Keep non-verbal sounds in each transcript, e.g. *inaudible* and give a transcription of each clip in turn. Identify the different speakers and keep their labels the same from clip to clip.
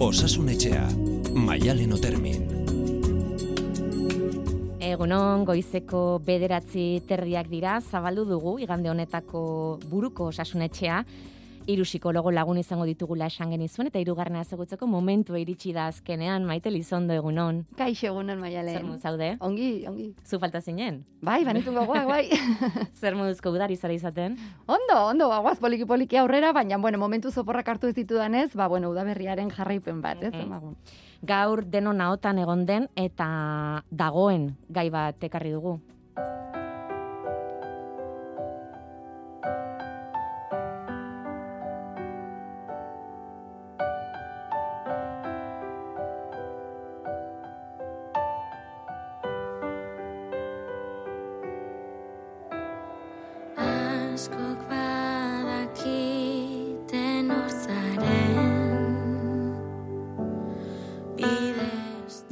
Speaker 1: Osasunetxea, Maialen Otermin.
Speaker 2: Egunon, goizeko bederatzi terriak dira, zabaldu dugu, igande honetako buruko osasunetxea, hiru psikologo lagun izango ditugula esan genizuen eta hirugarrena ezagutzeko momentu iritsi da azkenean Maite Lizondo egunon.
Speaker 3: Kaixo egunon Maialen.
Speaker 2: Zer zaude?
Speaker 3: Ongi, ongi.
Speaker 2: Zu falta zinen?
Speaker 3: Bai, banitu gogoak, bai. *laughs*
Speaker 2: Zer moduzko udari zara izaten?
Speaker 3: Ondo, ondo, bagoaz poliki poliki aurrera, baina bueno, momentu zoporrak hartu ez ditudanez, ba bueno, udaberriaren jarraipen bat, ez? Mm
Speaker 2: Gaur denon ahotan egon den eta dagoen gai bat ekarri dugu.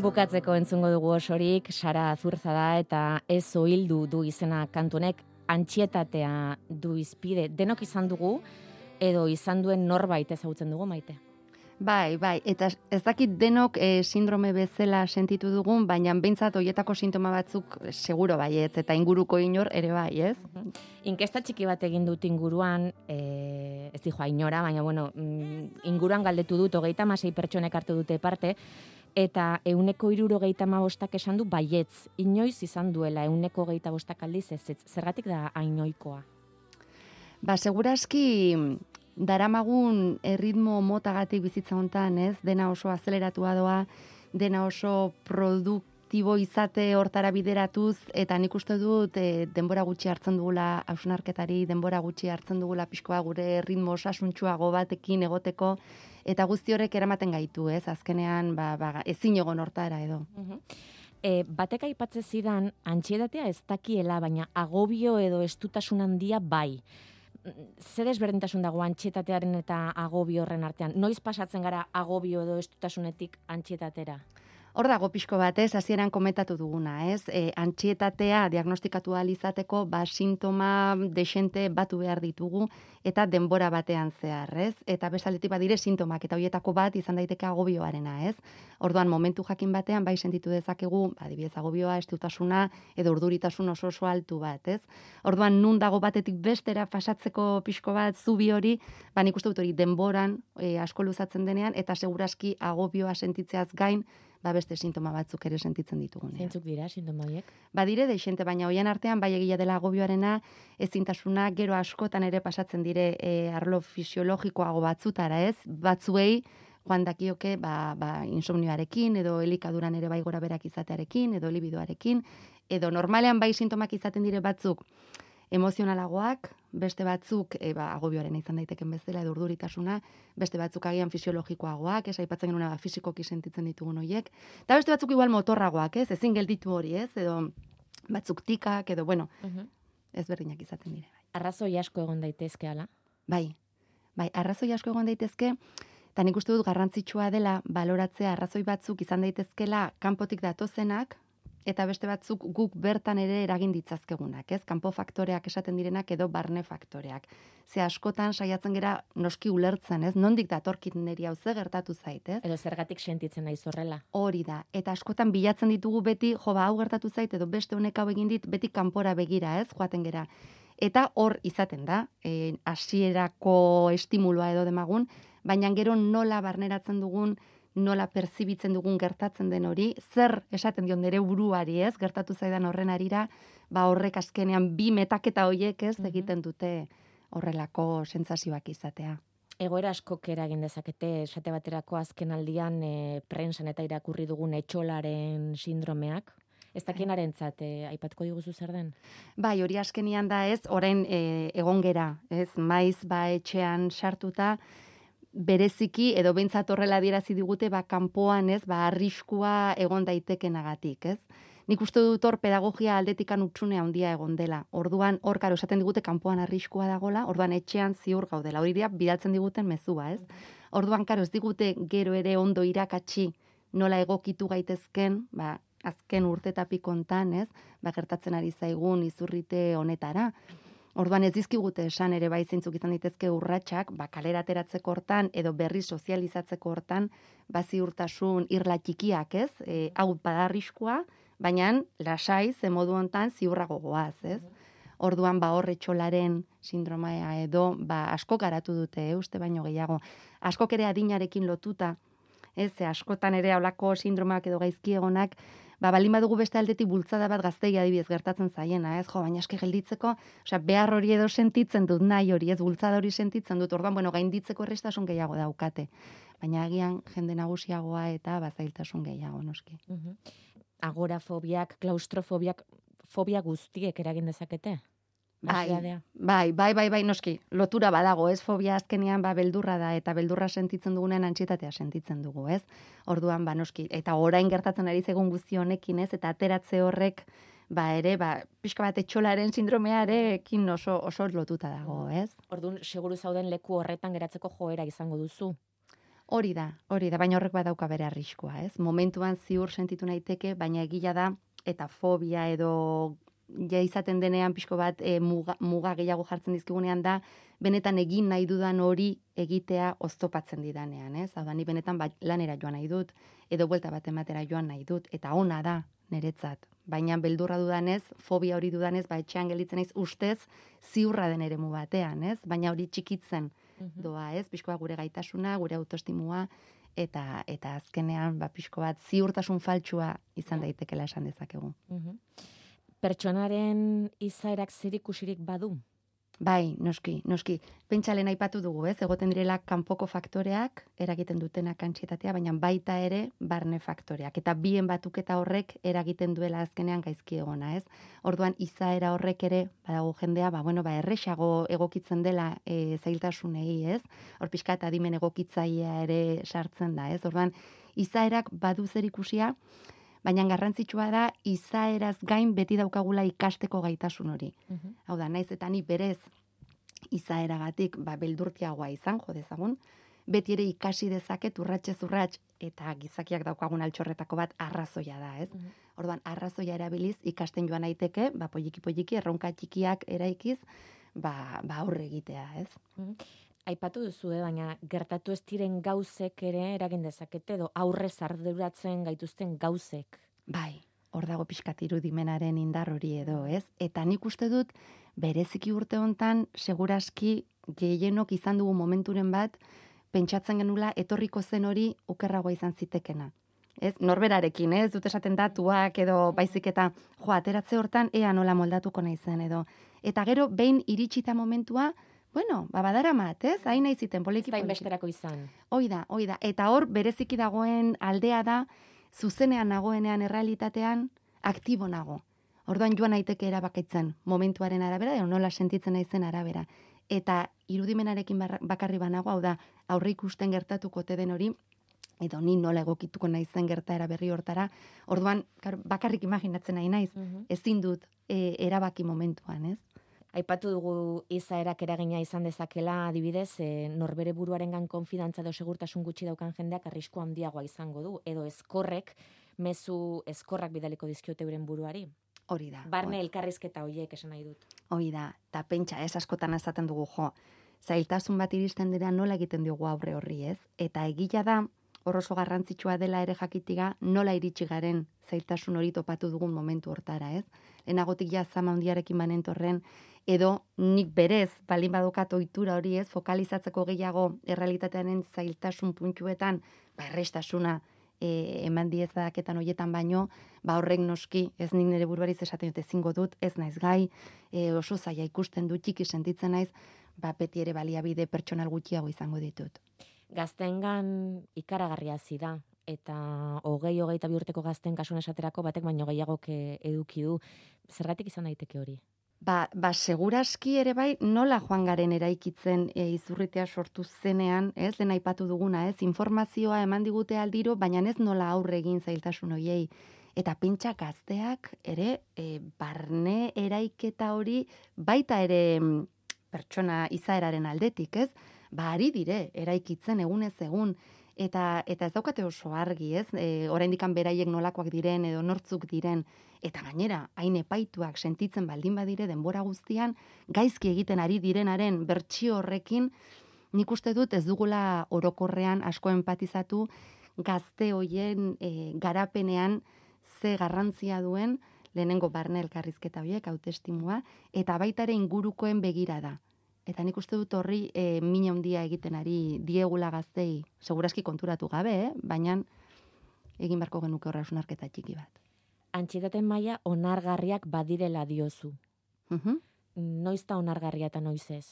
Speaker 2: Bukatzeko entzungo dugu osorik, Sara Azurza da eta ez oildu du izena kantunek antxietatea du izpide. Denok izan dugu edo izan duen norbait ezagutzen dugu maite.
Speaker 3: Bai, bai, eta ez dakit denok e, sindrome bezala sentitu dugun, baina behintzat hoietako sintoma batzuk seguro bai, ez, eta inguruko inor ere bai, ez?
Speaker 2: Inkesta txiki bat egin dut inguruan, e, ez dijoa inora, baina bueno, mm, inguruan galdetu dut, hogeita masei pertsonek hartu dute parte, eta euneko iruro geita bostak esan du baietz, inoiz izan duela euneko geita bostak aldiz ez, ez zergatik da ainoikoa?
Speaker 3: Ba, seguraski daramagun erritmo motagatik bizitza hontan, ez? Dena oso azeleratua doa, dena oso produktibo izate hortara bideratuz, eta nik uste dut e, denbora gutxi hartzen dugula hausunarketari, denbora gutxi hartzen dugula pixkoa gure ritmo osasuntxuago batekin egoteko, eta guzti horrek eramaten gaitu, ez? Azkenean, ba, ba, ezin egon hortara edo.
Speaker 2: E, batek aipatze zidan, antxiedatea ez dakiela, baina agobio edo estutasun handia bai. Zer desberdintasun dago antxietatearen eta agobio horren artean? Noiz pasatzen gara agobio edo estutasunetik antxietatera?
Speaker 3: Hor dago pixko bat, ez, hasieran komentatu duguna, ez, e, antxietatea diagnostikatu izateko, ba, sintoma desente batu behar ditugu, eta denbora batean zehar, ez, eta besaletik badire sintomak, eta hoietako bat izan daiteke agobioarena, ez, orduan momentu jakin batean, bai sentitu dezakegu, ba, dibidez agobioa, estutasuna, edo urduritasun oso oso altu bat, ez, orduan nun dago batetik bestera pasatzeko pixko bat, zubi hori, ba, nik uste dut hori denboran e, asko luzatzen denean, eta seguraski agobioa sentitzeaz gain, ba beste sintoma batzuk ere sentitzen ditugu.
Speaker 2: Zeintzuk dira sintoma horiek?
Speaker 3: Ba dire de xente baina hoian artean bai egia dela agobioarena ezintasuna gero askotan ere pasatzen dire e, arlo fisiologikoago batzutara, ez? Batzuei joan dakioke ba, ba insomnioarekin edo elikaduran ere bai gora berak izatearekin edo libidoarekin edo normalean bai sintomak izaten dire batzuk emozionalagoak, beste batzuk e, ba, agobioaren izan daiteken bezala edo urduritasuna, beste batzuk agian fisiologikoagoak, ez aipatzen genuen ba, fisikoki sentitzen ditugun horiek, eta beste batzuk igual motorragoak, ez, ezin gelditu hori, ez, edo batzuk tikak, edo, bueno, ez berdinak izaten dire. Bai.
Speaker 2: Arrazoi asko egon daitezke, ala?
Speaker 3: Bai, bai, arrazoi asko egon daitezke, eta nik uste dut garrantzitsua dela baloratzea arrazoi batzuk izan daitezkela kanpotik datozenak, eta beste batzuk guk bertan ere eragin ditzazkegunak, ez? Kanpo faktoreak esaten direnak edo barne faktoreak. Ze askotan saiatzen gera noski ulertzen, ez? Nondik datorkit neri hau ze gertatu zait, ez?
Speaker 2: Edo zergatik sentitzen naiz horrela.
Speaker 3: Hori da. Eta askotan bilatzen ditugu beti, jo ba hau gertatu zait edo beste honek hau egin dit beti kanpora begira, ez? Joaten gera. Eta hor izaten da, eh hasierako estimulua edo demagun, baina gero nola barneratzen dugun nola perzibitzen dugun gertatzen den hori, zer esaten dion nere buruari, ez? Gertatu zaidan horren arira, ba horrek azkenean bi metaketa hoiek, ez? Mhm. egiten dute horrelako sentsazioak izatea.
Speaker 2: Egoera asko eragin dezakete, esate baterako azken aldian e, prensan eta irakurri dugun etxolaren sindromeak, Ez dakien zate, eh, aipatko diguzu zer den?
Speaker 3: Bai, hori askenian da ez, orain e, egon gera, ez, maiz ba etxean sartuta, bereziki edo beintzat horrela adierazi digute ba kanpoan, ez, ba arriskua egon daitekenagatik, ez? Nik uste dut hor pedagogia aldetikan utxune handia egon dela. Orduan hor karo esaten digute kanpoan arriskua dagola, orduan etxean ziur gaudela. Hori dira bidaltzen diguten mezua, ez? Orduan karo ez digute gero ere ondo irakatsi nola egokitu gaitezken, ba azken urte kontan, ez? Ba gertatzen ari zaigun izurrite honetara. Orduan ez dizkigute esan ere bai zeintzuk izan ditezke urratsak, ba kalera ateratzeko hortan edo berri sozializatzeko hortan, ba ziurtasun irla txikiak, ez? E, hau badarriskua, baina lasai ze modu hontan ziurrago goaz, ez? Orduan ba horre txolaren sindromea edo ba asko garatu dute, e, uste baino gehiago. Asko ere adinarekin lotuta, ez? Ze askotan ere holako sindromak edo gaizki egonak ba, balin badugu beste aldetik bultzada bat gaztei adibidez gertatzen zaiena, ez, jo, baina eske gelditzeko, osea, behar hori edo sentitzen dut nahi hori, ez, bultzada hori sentitzen dut, orduan, bueno, gainditzeko errestasun gehiago daukate. Baina agian jende nagusiagoa eta bazailtasun gehiago, noski.
Speaker 2: Agorafobiak, klaustrofobiak, fobia guztiek eragin dezakete?
Speaker 3: Bai, bai, bai, bai, bai, noski, lotura badago, ez, fobia azkenean, ba, beldurra da, eta beldurra sentitzen dugunen antxitatea sentitzen dugu, ez? Orduan, ba, noski, eta orain gertatzen ari zegun guzti honekin, ez, eta ateratze horrek, ba, ere, ba, pixka bat etxolaren sindromearekin oso, oso lotuta dago, ez?
Speaker 2: Orduan, seguru zauden leku horretan geratzeko joera izango duzu?
Speaker 3: Hori da, hori da, baina horrek badauka bere arriskua, ez? Momentuan ziur sentitu naiteke, baina egila da, eta fobia edo ja izaten denean pixko bat e, muga, muga gehiago jartzen dizkigunean da, benetan egin nahi dudan hori egitea oztopatzen didanean, ez? Hau da, ni benetan bat, lanera joan nahi dut, edo buelta bat ematera joan nahi dut, eta ona da, niretzat. Baina beldurra dudanez, fobia hori dudanez, ba etxean gelitzen naiz ustez ziurra den eremu batean, ez? Baina hori txikitzen mhm. doa, ez? Pixkoa gure gaitasuna, gure autoestimua, eta eta azkenean ba pixko bat ziurtasun faltsua izan daitekela esan dezakegu. Mm
Speaker 2: pertsonaren izaerak zerikusirik badu?
Speaker 3: Bai, noski, noski. Pentsalen aipatu dugu, ez? Egoten direla kanpoko faktoreak eragiten dutena kantsietatea, baina baita ere barne faktoreak. Eta bien batuketa horrek eragiten duela azkenean gaizki egona, ez? Orduan izaera horrek ere badago jendea, ba bueno, ba erresago egokitzen dela e, zailtasunei, ez? Hor pixka eta adimen egokitzailea ere sartzen da, ez? Orduan izaerak badu zer ikusia, baina garrantzitsua da izaeraz gain beti daukagula ikasteko gaitasun hori. Mhm. Hau da, naiz eta ni berez izaeragatik ba beldurtiagoa izan jo dezagun, beti ere ikasi dezaket urratxe zurrats eta gizakiak daukagun altxorretako bat arrazoia da, ez? Mm Orduan arrazoia erabiliz ikasten joan daiteke, ba polliki polliki erronka txikiak eraikiz, ba ba aurre egitea, ez? Mhm
Speaker 2: aipatu duzu, eh, baina gertatu ez diren gauzek ere eragin dezakete edo aurre zarduratzen gaituzten gauzek.
Speaker 3: Bai, hor dago pixkat irudimenaren indar hori edo, ez? Eta nik uste dut, bereziki urte hontan seguraski gehienok izan dugu momenturen bat, pentsatzen genula etorriko zen hori ukerragoa izan zitekena. Ez, norberarekin, ez, dut esaten datuak edo baizik eta, jo, ateratze hortan, ea nola moldatuko nahi zen edo. Eta gero, behin iritsita momentua, bueno, ba, badara mat, ez? Hain nahi ziten, poliki,
Speaker 2: poliki. besterako izan.
Speaker 3: Hoi da, hoi da. Eta hor, bereziki dagoen aldea da, zuzenean nagoenean errealitatean, aktibo nago. Orduan joan naiteke erabakaitzen momentuaren arabera, edo nola sentitzen naizen arabera. Eta irudimenarekin bakarri banago, hau da, aurre ikusten gertatuko te den hori, edo ni nola egokituko naizen gertaera berri hortara, orduan bakarrik imaginatzen nahi naiz, mm ezin dut e, erabaki momentuan, ez?
Speaker 2: Aipatu dugu izaerak eragina izan dezakela, adibidez, e, norbere buruarengan konfidantza edo segurtasun gutxi daukan jendeak arrisku handiagoa izango du, edo eskorrek, mezu eskorrak bidaliko dizkiote euren buruari.
Speaker 3: Hori da.
Speaker 2: Barne elkarrizketa hoiek esan nahi dut.
Speaker 3: Hori da, eta pentsa ez askotan esaten dugu jo, zailtasun bat iristen dira nola egiten diogu aurre horri ez, eta egila da, oso garrantzitsua dela ere jakitiga nola iritsi garen zailtasun hori topatu dugun momentu hortara, ez? Lehenagotik ja zama hundiarekin manentorren, edo nik berez, balin badukat ohitura hori ez, fokalizatzeko gehiago errealitatearen zailtasun puntuetan, ba, errestasuna e, eman diezaketan hoietan baino, ba, horrek noski, ez nik nire buruari esaten dute zingo dut, ez naiz gai, e, oso zaila ikusten dut txiki sentitzen naiz, ba, beti ere baliabide pertsonal gutxiago izango ditut.
Speaker 2: Gaztengan ikaragarria da, eta hogei hogeita bihurteko gazten kasuan esaterako batek baino gehiago eduki du. Zergatik izan daiteke hori?
Speaker 3: Ba, ba, seguraski ere bai, nola joan garen eraikitzen e, izurritea sortu zenean, ez, den aipatu duguna, ez, informazioa eman digute aldiro, baina ez nola aurre egin zailtasun hoiei. Eta pentsa gazteak ere, e, barne eraiketa hori, baita ere mm, pertsona izaeraren aldetik, ez, ba, ari dire, eraikitzen egunez egun, eta eta ez daukate oso argi, ez? E, oraindik beraiek nolakoak diren edo nortzuk diren eta gainera, hain epaituak sentitzen baldin badire denbora guztian, gaizki egiten ari direnaren bertsio horrekin, nik uste dut ez dugula orokorrean asko empatizatu gazte hoien e, garapenean ze garrantzia duen lehenengo barne elkarrizketa horiek, hautestimua, eta baita ere ingurukoen begirada. Eta nik uste dut horri e, mina handia egiten ari diegula gaztei, seguraski konturatu gabe, eh? baina egin barko genuke horra sunarketa txiki bat.
Speaker 2: Antxietaten maila onargarriak badirela diozu.
Speaker 3: Mhm.
Speaker 2: Noiz da onargarria eta noiz ez?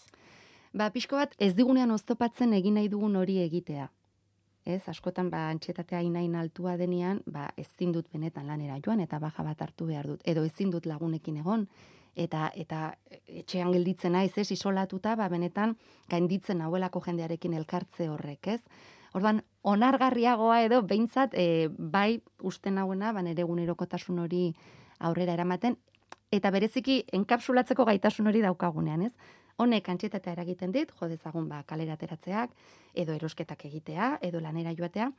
Speaker 3: Ba, pixko bat, ez digunean oztopatzen egin nahi dugun hori egitea. Ez, askotan, ba, antxetatea inain altua denean, ba, ezin dut benetan lanera joan, eta baja bat hartu behar dut. Edo ezin dut lagunekin egon, eta eta etxean gelditzen naiz, ez, isolatuta, ba, benetan, gainditzen hauelako jendearekin elkartze horrek, ez? Orduan, onargarriagoa edo, behintzat, e, bai, uste nagoena, ba, nere egunerokotasun hori aurrera eramaten, eta bereziki, enkapsulatzeko gaitasun hori daukagunean, ez? Honek antxietatea eragiten dit, jo dezagun ba, kalera ateratzeak, edo erosketak egitea, edo lanera joatea,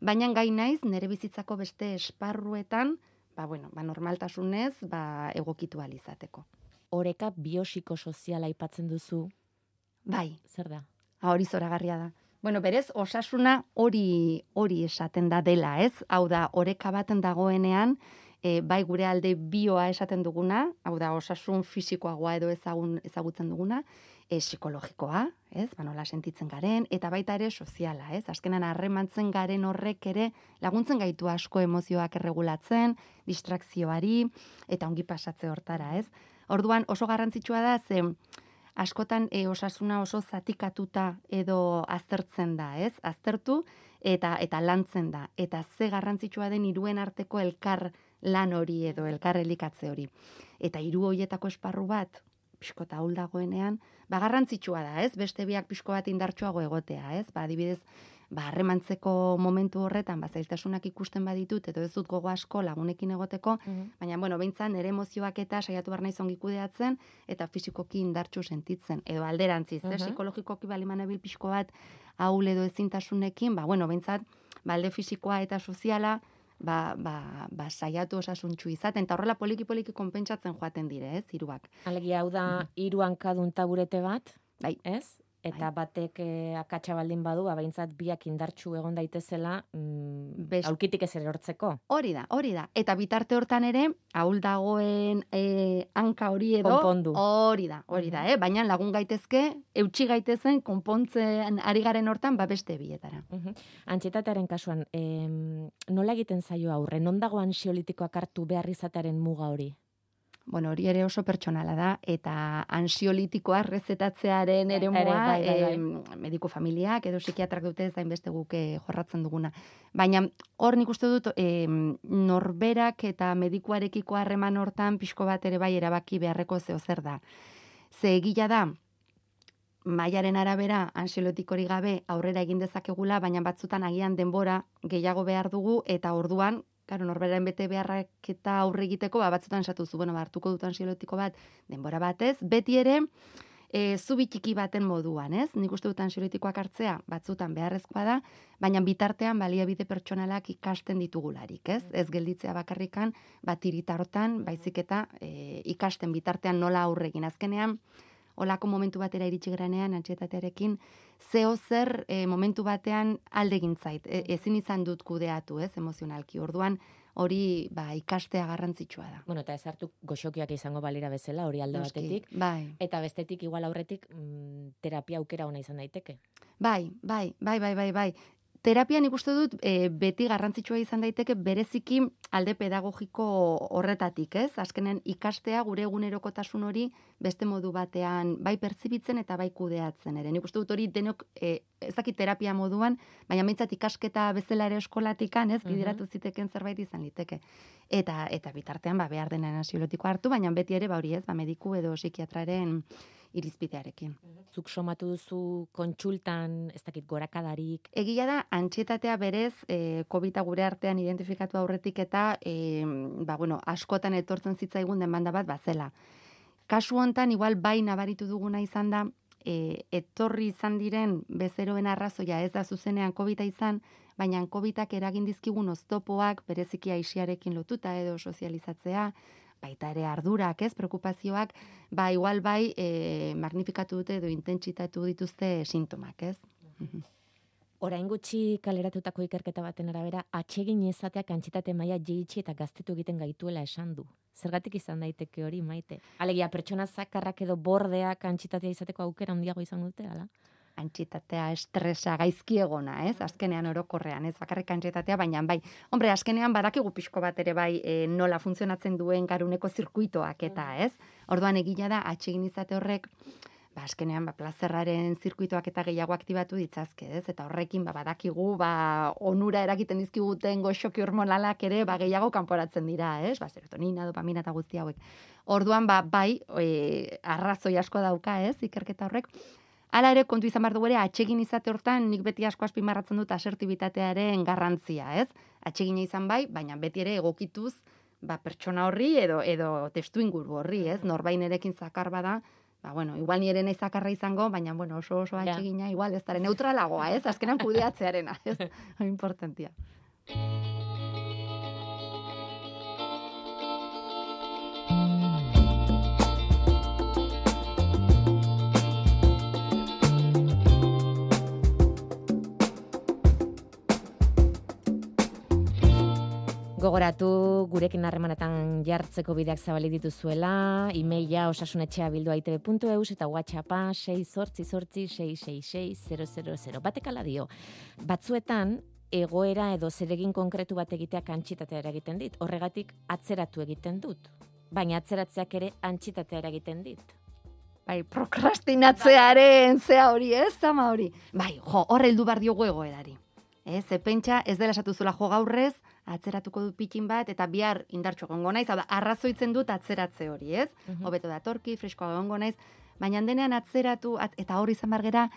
Speaker 3: baina gai naiz, nere bizitzako beste esparruetan, ba, bueno, ba, normaltasunez, ba, egokitu alizateko.
Speaker 2: Oreka biopsikosoziala aipatzen duzu,
Speaker 3: Bai,
Speaker 2: zer da?
Speaker 3: Ha, hori zoragarria da. Bueno, berez, osasuna hori hori esaten da dela, ez? Hau da, oreka baten dagoenean, e, bai gure alde bioa esaten duguna, hau da, osasun fisikoagoa edo ezagun, ezagutzen duguna, e, psikologikoa, ez? Ba, nola sentitzen garen, eta baita ere soziala, ez? Azkenan harremantzen garen horrek ere laguntzen gaitu asko emozioak erregulatzen, distrakzioari, eta ongi pasatze hortara, ez? Orduan oso garrantzitsua da, ze askotan e, osasuna oso zatikatuta edo aztertzen da, ez? Aztertu eta eta lantzen da. Eta ze garrantzitsua den hiruen arteko elkar lan hori edo elkar elikatze hori. Eta hiru hoietako esparru bat, pixko eta dagoenean, ba garrantzitsua da, ez? Beste biak pixko bat indartsuago egotea, ez? Ba, adibidez, ba, harremantzeko momentu horretan, ba, zailtasunak ikusten baditut, edo ez dut gogo asko lagunekin egoteko, baina, bueno, behintzan, nire emozioak eta saiatu behar naiz ongi kudeatzen, eta fisikoki indartsu sentitzen, edo alderantziz, uh psikologikoki baliman ebil pixko bat, haul edo ezintasunekin, ba, bueno, behintzat, balde fisikoa eta soziala, ba, ba, ba, saiatu osasuntxu izaten, eta horrela poliki-poliki konpentsatzen joaten dire, ez, hiruak.
Speaker 2: Alegia, hau da, hiru hankadun taburete bat,
Speaker 3: Bai.
Speaker 2: ez? Eta batek eh, akatsa baldin badu, abaintzat biak indartsu egon daitezela, mm,
Speaker 3: Best-
Speaker 2: aulkitik ez erortzeko.
Speaker 3: Hori da, hori da. Eta bitarte hortan ere, ahul dagoen e, hanka hori edo...
Speaker 2: Konpondu.
Speaker 3: Hori da, hori da, eh? baina lagun gaitezke, eutxi gaitezen, konpontzen ari garen hortan, ba beste bietara.
Speaker 2: Antxetatearen kasuan, em, nola egiten zaio aurre? Non dago ansiolitikoak hartu behar izatearen muga hori?
Speaker 3: Bueno, hori ere oso pertsonala da, eta ansiolitikoa rezetatzearen ere
Speaker 2: Ere, bai, bai, bai.
Speaker 3: mediku familiak edo psikiatrak dute ez da inbeste guk eh, jorratzen duguna. Baina hor nik uste dut em, norberak eta medikuarekiko harreman hortan pixko bat ere bai erabaki beharreko zeo zer da. Ze egila da, mailaren arabera ansiolitikorik gabe aurrera egin dezakegula, baina batzutan agian denbora gehiago behar dugu eta orduan Claro, norberaren bete beharrak eta aurre egiteko, ba, batzutan esatu zu, bueno, ba, hartuko dut ansiolitiko bat, denbora batez, beti ere, e, zubi txiki baten moduan, ez? Nik uste dut ansiolitikoak hartzea, batzutan beharrezkoa da, baina bitartean baliabide pertsonalak ikasten ditugularik, ez? Ez gelditzea bakarrikan, bat iritartan, baizik eta e, ikasten bitartean nola aurre egin. Azkenean, olako momentu batera iritsi geranean, antxietatearekin, zeo zer e, momentu batean alde egin zait. E, ezin izan dut kudeatu, ez, emozionalki. Orduan, hori ba, ikastea garrantzitsua da.
Speaker 2: Bueno, eta ez hartu goxokiak izango balira bezala, hori alde
Speaker 3: Noski,
Speaker 2: batetik.
Speaker 3: Bai,
Speaker 2: Eta bestetik, igual aurretik, mm, terapia aukera ona izan daiteke.
Speaker 3: bai, bai, bai, bai, bai, bai. Terapian ikuste dut e, beti garrantzitsua izan daiteke bereziki alde pedagogiko horretatik, ez? Azkenen ikastea gure egunerokotasun hori beste modu batean bai pertsibitzen eta bai kudeatzen ere. Nik uste dut hori denok e, ez dakit terapia moduan, baina mintzat ikasketa bezala ere eskolatikan, ez? Bideratu ziteken zerbait izan liteke. Eta eta bitartean ba behar denen ansiolotiko hartu, baina beti ere ba hori, ez? Ba mediku edo psikiatraren irizpidearekin.
Speaker 2: Zuk somatu duzu kontsultan, ez dakit gorakadarik,
Speaker 3: Egia da, antxietatea berez, e, COVID gure artean identifikatu aurretik eta, e, ba, bueno, askotan etortzen zitzaigun demanda bat bazela. Kasu hontan, igual bai nabaritu duguna izan da, e, etorri izan diren bezeroen arrazoia ez da zuzenean covid izan, baina COVIDak eragin dizkigun oztopoak bereziki aixiarekin lotuta edo sozializatzea, baita ere ardurak, ez, preokupazioak, ba igual bai e, magnifikatu dute edo intentsitatu dituzte sintomak, ez? Mhm.
Speaker 2: Orain gutxi kaleratutako ikerketa baten arabera, atsegin izateak antxitate maila jeitsi eta gaztetu egiten gaituela esan du. Zergatik izan daiteke hori maite? Alegia, pertsona zakarrak edo bordeak antxitatea izateko aukera handiago izan dute, ala?
Speaker 3: Antxitatea, estresa, gaizki egona, ez? Azkenean orokorrean, ez? Bakarrik antxitatea, baina bai. Hombre, azkenean badakigu pixko bat ere bai e, nola funtzionatzen duen garuneko zirkuitoak eta, ez? Orduan egila da, atsegin izate horrek, ba, azkenean, ba, plazerraren zirkuitoak eta gehiago aktibatu ditzazke, ez? Eta horrekin, ba, badakigu, ba, onura eragiten dizkiguten goxoki hormonalak ere, ba, gehiago kanporatzen dira, ez? Ba, serotonina, dopamina eta guzti hauek. Orduan, ba, bai, e, arrazoi asko dauka, ez? Ikerketa horrek. Hala ere, kontu izan behar dugu ere, atxegin izate hortan, nik beti asko azpimarratzen dut asertibitatearen garrantzia, ez? Atxegina izan bai, baina beti ere egokituz, ba, pertsona horri edo edo testu inguru horri, ez? Norbain erekin zakar bada, ba, bueno, igual ni ere zakarra izango, baina, bueno, oso oso atxegina, igual, ez dara neutralagoa, ez? Azkenan kudeatzearena, ez? *laughs* Importantia.
Speaker 2: Gogoratu gurekin harremanetan jartzeko bideak zabali dituzuela, e-maila osasunetxea bildu aitebe.eus eta whatsappa 6 sortzi sortzi 666 Batek ala dio, batzuetan egoera edo zeregin konkretu bat egiteak antxitatea eragiten dit, horregatik atzeratu egiten dut, baina atzeratzeak ere antxitatea eragiten dit.
Speaker 3: Bai, prokrastinatzearen zea hori, ez, zama hori. Bai, jo, horre heldu bar diogu egoerari. Ez, pentsa, ez dela esatu zula jo gaurrez, atzeratuko dut pitin bat, eta bihar indartxo gongo naiz, hau da, arrazoitzen dut atzeratze hori, ez? Mm Hobeto da torki, freskoa gongo naiz, baina denean atzeratu, eta hori izan bargera,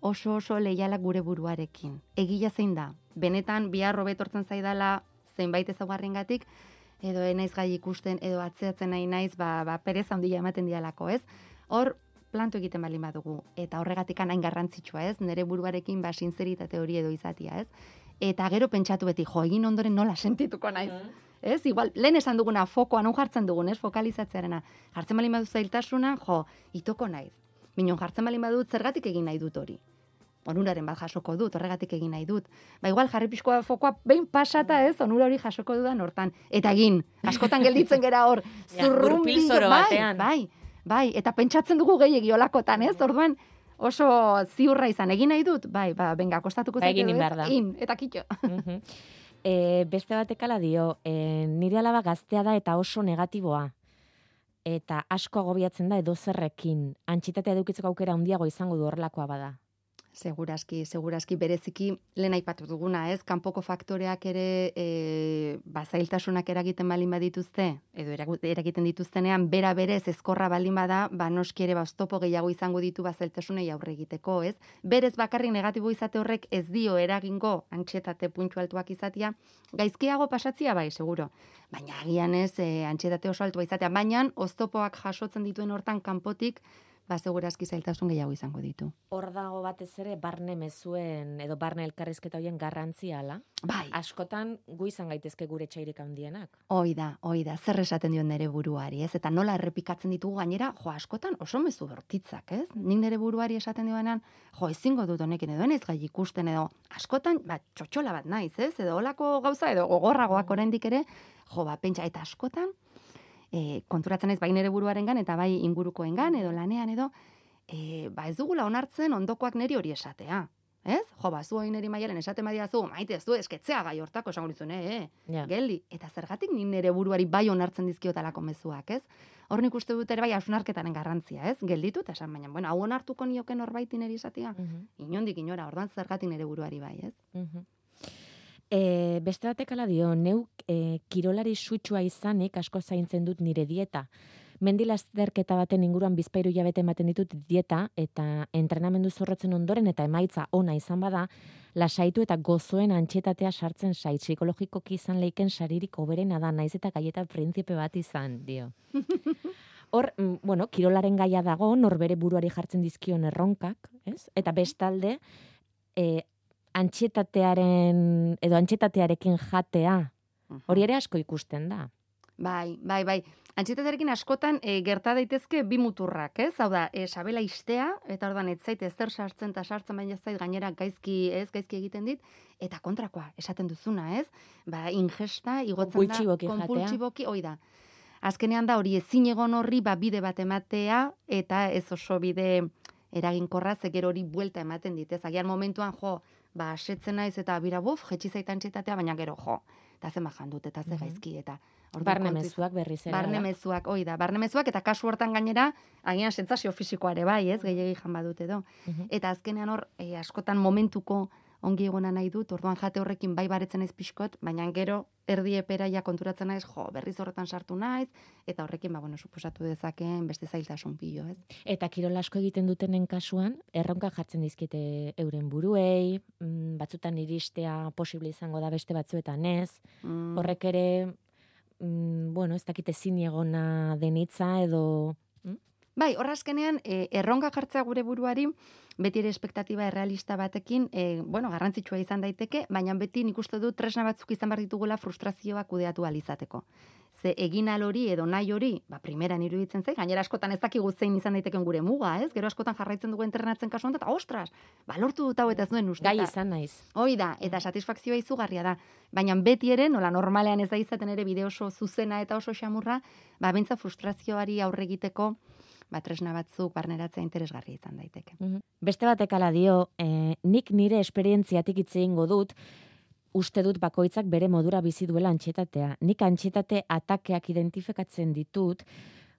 Speaker 3: oso oso lehiala gure buruarekin. Egia zein da, benetan bihar hobetortzen zaidala zeinbait ezagarrengatik edo enaiz gai ikusten, edo atzeratzen nahi naiz, ba, ba perez handia ematen dialako, ez? Hor, planto egiten bali badugu, eta horregatik hain garrantzitsua, ez? Nere buruarekin ba sinzeritate hori edo izatia, ez? Eta gero pentsatu beti, jo, egin ondoren nola sentituko naiz. Mm. Ez, igual, lehen esan duguna fokoa, non jartzen dugun, ez, fokalizatzearena. Jartzen balin badut zailtasuna, jo, itoko naiz. Minon jartzen balin badut zergatik egin nahi dut hori. Onuraren bat jasoko dut, horregatik egin nahi dut. Ba, igual, jarri pixkoa fokoa behin pasata ez, onura hori jasoko dudan hortan. Eta egin, askotan gelditzen gera hor, *laughs* zurrumbi, bai, bai, bai, eta pentsatzen dugu gehiagi olakotan, ez, orduan, oso ziurra izan egin nahi dut, bai, ba, benga, kostatuko
Speaker 2: ba, egin da.
Speaker 3: In, eta kitxo.
Speaker 2: e, beste batekala dio, e, nire alaba gaztea da eta oso negatiboa. Eta asko agobiatzen da edo zerrekin. Antxitatea edukitzeko aukera handiago izango du horrelakoa bada.
Speaker 3: Seguraski, seguraski bereziki lehen aipatu duguna, ez? Kanpoko faktoreak ere e, bazailtasunak eragiten balin badituzte, edo eragiten dituztenean, bera berez ezkorra balin bada, ba noski ere bastopo gehiago izango ditu bazailtasunei aurre egiteko, ez? Berez bakarrik negatibo izate horrek ez dio eragingo antxetate puntu altuak izatia, gaizkiago pasatzia bai, seguro. Baina agian ez, e, antxetate oso altua izatea, baina oztopoak jasotzen dituen hortan kanpotik, ba segurazki zailtasun gehiago izango ditu.
Speaker 2: Hor dago batez ere barne mezuen edo barne elkarrizketa hoien garrantzia ala?
Speaker 3: Bai.
Speaker 2: Askotan gu izan gaitezke gure txairik handienak.
Speaker 3: Hoi da, hoi da, zer esaten dion nere buruari, ez? Eta nola errepikatzen ditugu gainera, jo, askotan oso mezu bertitzak, ez? Nik nere buruari esaten dioenan, jo, ezingo dut honekin edo ez gai ikusten edo, askotan, ba, txotxola bat naiz, ez? Edo olako gauza edo gogorragoak oraindik ere, jo, ba, pentsa, eta askotan, e, konturatzen ez bai nere buruarengan eta bai ingurukoengan edo lanean edo e, ba ez dugula onartzen ondokoak neri hori esatea. Ez? Jo, ba, zu neri maialen esate madia zu, maite ez du, esketzea gai hortako esango dizun, eh, eh? geldi. Eta zergatik ni nere buruari bai onartzen dizkiotalako mezuak, ez? Hor nik uste dut ere bai hausnarketaren garrantzia, ez? Gelditu eta esan, baina, bueno, hau onartuko nioke norbait neri esatia? Mm Inondik inora, orduan zergatik nere buruari bai, ez? Mm
Speaker 2: E, beste batek ala dio, neuk e, kirolari sutsua izanik asko zaintzen dut nire dieta. Mendilazterketa baten inguruan bizpairu jabete ematen ditut dieta eta entrenamendu zorrotzen ondoren eta emaitza ona izan bada, lasaitu eta gozoen antxetatea sartzen sai psikologikoki izan leiken saririk oberena da, naiz eta gaieta printzipe bat izan, dio. *laughs* Hor, mm, bueno, kirolaren gaia dago, norbere buruari jartzen dizkion erronkak, ez? Eta bestalde, e, antxetatearen, edo antxetatearekin jatea, hori ere asko ikusten da.
Speaker 3: Bai, bai, bai. Antxetatearekin askotan e, gerta daitezke bi muturrak, ez? Hau da, e, sabela istea, eta ordan ez zait ezer sartzen eta sartzen baina zait gainera gaizki, ez, gaizki egiten dit, eta kontrakoa, esaten duzuna, ez? Ba, ingesta, igotzen da,
Speaker 2: konpultsiboki,
Speaker 3: hoi da. Azkenean da hori ezin egon horri ba bide bat ematea eta ez oso bide eraginkorra ze gero hori buelta ematen dit. Ez agian momentuan jo, ba asetzen naiz eta bira buf, jetxi zaitan txetatea, baina gero jo. Eta ze majan dut eta ze gaizki eta
Speaker 2: Barne mezuak berriz ere.
Speaker 3: Barne mezuak, hoi da, barne mezuak eta kasu hortan gainera, agian sentsazio fisikoa ere bai,
Speaker 2: Mm.
Speaker 3: ez, gehiegi jan badut edo.
Speaker 2: Mhm.
Speaker 3: Eta azkenean hor, e, askotan momentuko ongi egona nahi dut, orduan jate horrekin bai baretzen naiz pixkot, baina gero erdi epera ja konturatzen naiz, jo, berriz horretan sartu naiz, eta horrekin, ba, bueno, suposatu dezakeen beste zailtasun pilo, ez?
Speaker 2: Eta kirol asko egiten dutenen kasuan, erronka jartzen dizkite euren buruei, mm, batzutan iristea posible izango da beste batzuetan ez,
Speaker 3: Mm,
Speaker 2: horrek ere, mm, bueno, ez dakite zin egona denitza edo...
Speaker 3: Bai, horra azkenean, e, erronka jartzea gure buruari, beti ere espektatiba errealista batekin, e, bueno, garrantzitsua izan daiteke, baina beti nik uste dut tresna batzuk izan behar ditugula frustrazioa kudeatu alizateko. Ze egin hori edo nahi hori, ba, primeran iruditzen zait, gainera askotan ez dakigu zein izan daiteken gure muga, ez? Gero askotan jarraitzen dugu entrenatzen kasu honetan, eta ostras, ba, lortu dut hau eta ez duen uste.
Speaker 2: Gai izan naiz.
Speaker 3: Hoi da, eta satisfakzioa izugarria da. Baina beti ere, nola normalean ez da izaten ere bide oso zuzena eta oso xamurra, ba, bentsa frustrazioari aurre egiteko, ba, tresna batzuk barneratzea interesgarria izan daiteke.
Speaker 2: Mhm. Beste batek ala dio, eh, nik nire esperientziatik hitz egingo dut, uste dut bakoitzak bere modura bizi duela antxetatea. Nik antxetate atakeak identifikatzen ditut,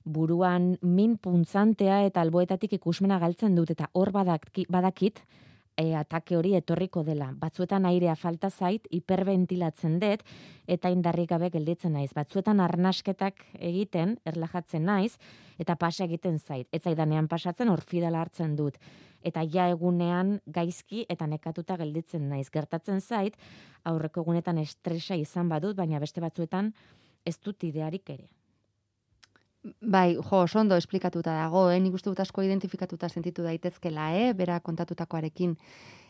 Speaker 2: buruan min puntzantea eta alboetatik ikusmena galtzen dut, eta hor badaki, badakit, e, atake hori etorriko dela. Batzuetan airea falta zait, hiperventilatzen dut, eta indarrik gabe gelditzen naiz. Batzuetan arnasketak egiten, erlajatzen naiz, eta pasa egiten zait. Ez zaidanean pasatzen hor fidala hartzen dut. Eta ja egunean gaizki eta nekatuta gelditzen naiz. Gertatzen zait, aurreko egunetan estresa izan badut, baina beste batzuetan ez dut idearik ere.
Speaker 3: Bai, jo, oso ondo esplikatuta dago, eh? nik uste dut asko identifikatuta sentitu daitezkela, eh? bera kontatutakoarekin.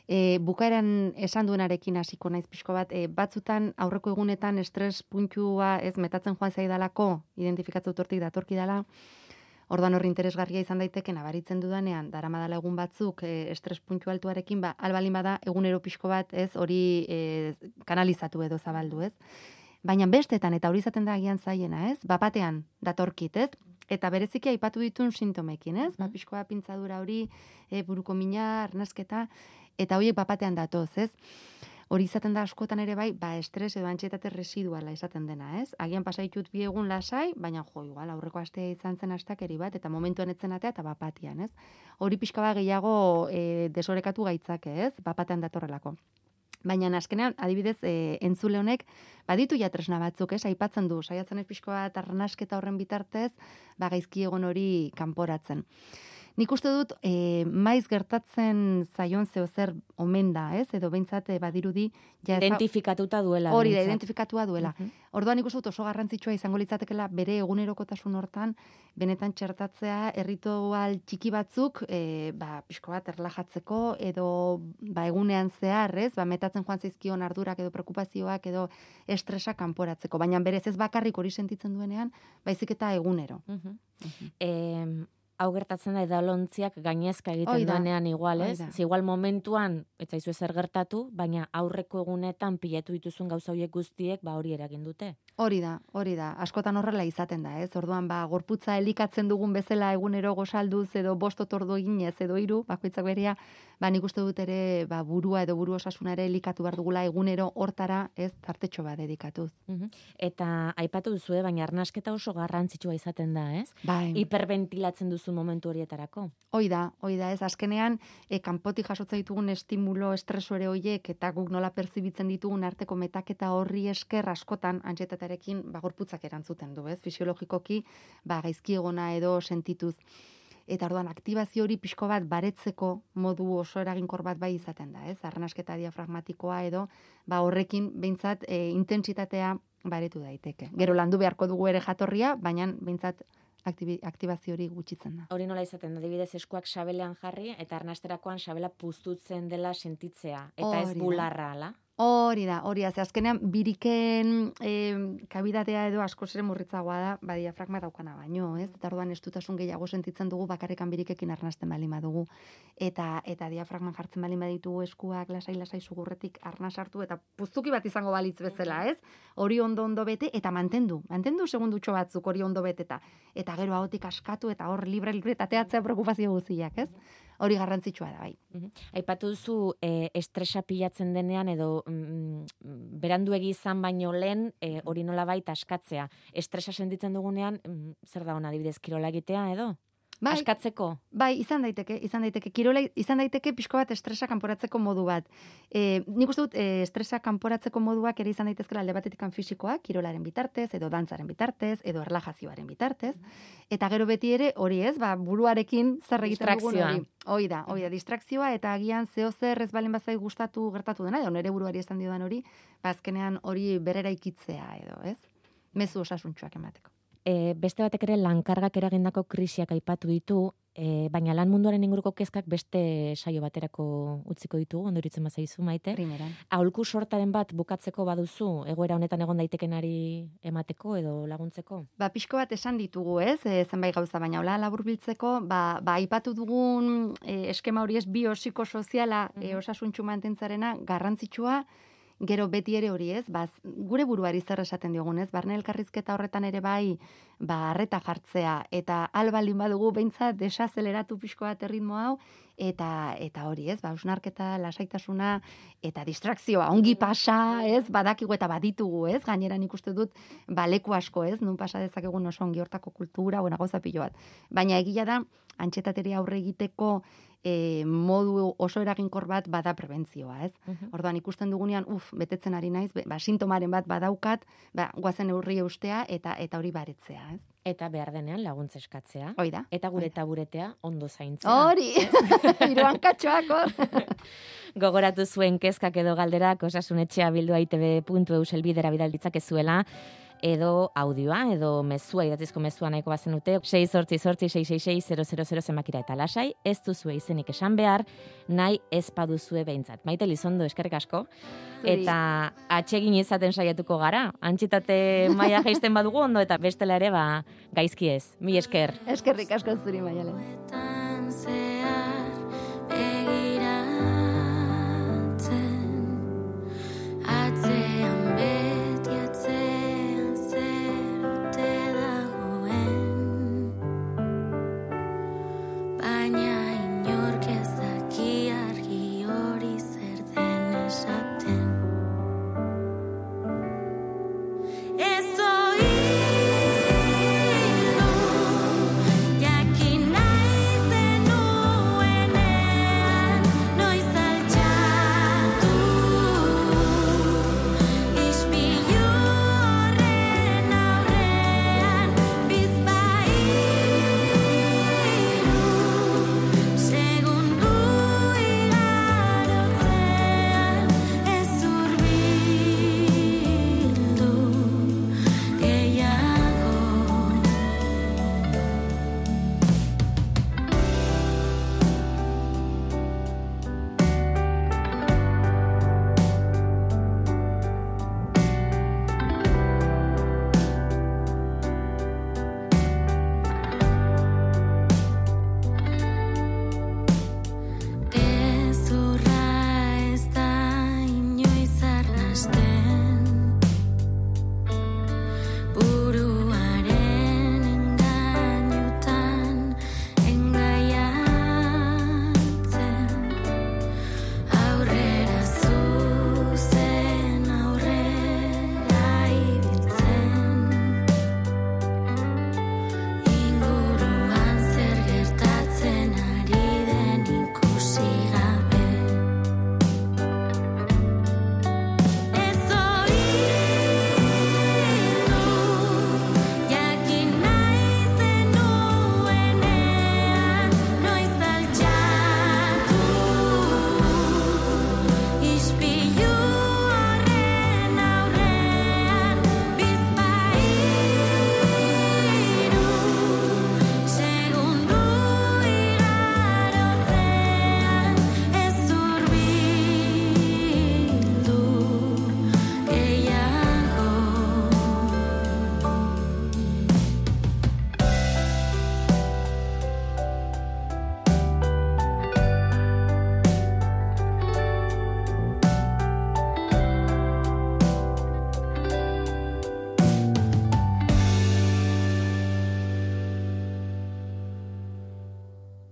Speaker 3: E, bukaeran esan duenarekin hasiko naiz pixko bat, e, batzutan aurreko egunetan estres puntua ez metatzen joan zaidalako, identifikatzu tortik datorki dela, Orduan horri interesgarria izan daiteke nabaritzen dudanean, daramadala egun batzuk e, estres puntu altuarekin, ba, albalin bada egunero pixko bat, ez, hori e, kanalizatu edo zabaldu, ez. Baina bestetan, eta hori izaten da agian zaiena, ez, bapatean datorkit, ez, eta bereziki aipatu ditun sintomekin, ez, ba,
Speaker 2: Mhm.
Speaker 3: pixkoa pintzadura hori, e, buruko mina, arnasketa, eta horiek bapatean datoz, ez. Hori izaten da askotan ere bai, ba, estres edo antxetate residuala esaten dena, ez? Agian pasaitut bi egun lasai, baina jo, igual, aurreko astea izan zen astakeri bat, eta momentuan etzen atea eta bapatian, ez? Hori pixka bat gehiago e, desorekatu gaitzake, ez? Bapatean datorrelako. Baina azkenean, adibidez, e, entzule honek, baditu ja tresna batzuk, ez? Aipatzen du, saiatzen ez pixko bat arnasketa horren bitartez, ba, gaizki egon hori kanporatzen. Nik uste dut, e, maiz gertatzen zaion zeo zer omen da, ez? Edo behintzat e, badirudi, ja
Speaker 2: Identifikatuta duela.
Speaker 3: hori da, identifikatua duela.
Speaker 2: Mhm.
Speaker 3: Orduan nik uste dut oso garrantzitsua izango litzatekela bere egunerokotasun hortan, benetan txertatzea erritual txiki batzuk, e, ba, pixko bat erlajatzeko, edo ba, egunean zehar, ez, ba, metatzen joan zizkion ardurak edo preokupazioak edo estresa kanporatzeko. Baina berez ez bakarrik hori sentitzen duenean, baizik eta egunero.
Speaker 2: Mhm. Em, hau gertatzen da edalontziak gainezka egiten
Speaker 3: Hoi da,
Speaker 2: duenean igual, ez?
Speaker 3: da.
Speaker 2: Ze igual momentuan, ez zaizu ezer gertatu, baina aurreko egunetan pilatu dituzun gauza horiek guztiek, ba hori eragin dute.
Speaker 3: Hori da, hori da. Askotan horrela izaten da, ez? Orduan, ba, gorputza elikatzen dugun bezala egunero gozalduz edo bost otordo eginez edo hiru, bakoitzak berea, ba, nik uste dut ere, ba, burua edo buru osasuna ere elikatu behar dugula egunero hortara, ez, tartetxo bat dedikatuz.
Speaker 2: Mhm. Eta aipatu duzue, baina arnasketa oso garrantzitsua izaten da, ez?
Speaker 3: Bai,
Speaker 2: Hiperventilatzen duzu momentu horietarako.
Speaker 3: hoi da, hoi da, ez, azkenean, e, kanpotik jasotza ditugun estimulo estresore hoiek eta guk nola perzibitzen ditugun arteko metaketa horri esker askotan antxetatarekin ba, gorputzak erantzuten du, ez? Fisiologikoki, ba, gaizki egona edo sentituz. Eta orduan aktibazio hori pixko bat baretzeko modu oso eraginkor bat bai izaten da, ez? Arnasketa diafragmatikoa edo ba horrekin behintzat e, intentsitatea baretu daiteke. Gero landu beharko dugu ere jatorria, baina behintzat aktibi, aktibazio hori gutxitzen da.
Speaker 2: Hori nola izaten da, adibidez eskuak sabelean jarri eta arnasterakoan sabela puztutzen dela sentitzea. Eta ez bularra, ala?
Speaker 3: Hori da, hori da, ze azkenean biriken e, kabidatea edo asko ere murritzagoa da, ba, diafragma daukana baino, ez? Eta orduan estutasun gehiago sentitzen dugu bakarrekan birikekin arnasten baldin badugu. Eta, eta diafragman jartzen baldin baditugu eskuak lasai-lasai sugurretik arnas hartu eta puztuki bat izango balitz bezala, ez? Hori ondo ondo bete eta mantendu, mantendu segundutxo batzuk hori ondo beteta. Eta gero ahotik askatu eta hor libre libre eta teatzea preokupazio guztiak, ez? Hori garrantzitsua da, bai.
Speaker 2: Mhm. Aipatu duzu e, estresa pilatzen denean edo mm, beranduegi izan baino lehen e, hori nolabait askatzea. Estresa sentitzen dugunean mm, zer da ona adibidez kirola egitea edo?
Speaker 3: Bai,
Speaker 2: Askatzeko.
Speaker 3: Bai, izan daiteke, izan daiteke. Kirola izan daiteke pixko bat estresa kanporatzeko modu bat. E, nik uste dut, e, estresa kanporatzeko moduak ere izan daitezkela alde batetikan fisikoak, kirolaren bitartez, edo dantzaren bitartez, edo erlajazioaren bitartez. Eta gero beti ere, hori ez, ba, buruarekin zer egiten dugun hori. Hoi da, hoi da, distrakzioa, eta agian zeo zer ez balen bazai gustatu gertatu dena, edo nere buruari esan diodan hori, ba, azkenean hori berera ikitzea, edo, ez? Mezu osasuntxuak emateko.
Speaker 2: E, beste batek ere lankargak eragindako krisiak aipatu ditu, e, baina lan munduaren inguruko kezkak beste saio baterako utziko ditugu, ondoritzen bazaizu maite.
Speaker 3: Primeran.
Speaker 2: Aholku sortaren bat bukatzeko baduzu, egoera honetan egon daitekenari emateko edo laguntzeko?
Speaker 3: Ba, pixko bat esan ditugu, ez? E, zenbait gauza, baina hola laburbiltzeko, ba, ba aipatu dugun e, eskema hori ez biopsikosoziala e,
Speaker 2: Mhm.
Speaker 3: osasuntxu mantentzarena garrantzitsua, gero beti ere hori ez, ba, gure buruari zer esaten diogun, ez? Barne elkarrizketa horretan ere bai, ba, arreta jartzea, eta albaldin badugu behintzat desazeleratu pixko bat erritmo hau, eta eta hori, ez? Ba, ausnarketa, lasaitasuna eta distrakzioa, ongi pasa, ez? Badakigu eta baditugu, ez? Gainera nik uste dut ba, leku asko, ez? Nun pasa dezakegun oso ongi hortako kultura, bueno, gauza pilo bat. Baina egia da, antxetateria aurre egiteko e, modu oso eraginkor bat bada prebentzioa, ez? Orduan ikusten dugunean, uf, betetzen ari naiz, be- ba, sintomaren bat badaukat, ba, guazen neurri eustea eta eta hori baretzea, ez?
Speaker 2: Eta behar denean laguntza eskatzea.
Speaker 3: Hoi da.
Speaker 2: Eta gure taburetea ondo zaintzea.
Speaker 3: Hori! *laughs* Hiruan katxoak hor. *laughs*
Speaker 2: Gogoratu zuen kezkak edo galderak osasunetxea bildu ITB.eu selbidera bidalditzakezuela edo audioa, edo mezua, idatzizko mezua nahiko bazen dute, 6 sortzi sortzi 666 zenbakira eta lasai, ez duzue izenik esan behar, nahi ez paduzue behintzat. Maite Lizondo, eskerrik asko, eta atsegin izaten saiatuko gara. Antxitate maila jaisten badugu ondo, eta bestela ere, ba, gaizki ez. Mi esker.
Speaker 3: Eskerrik asko zuri, maialen.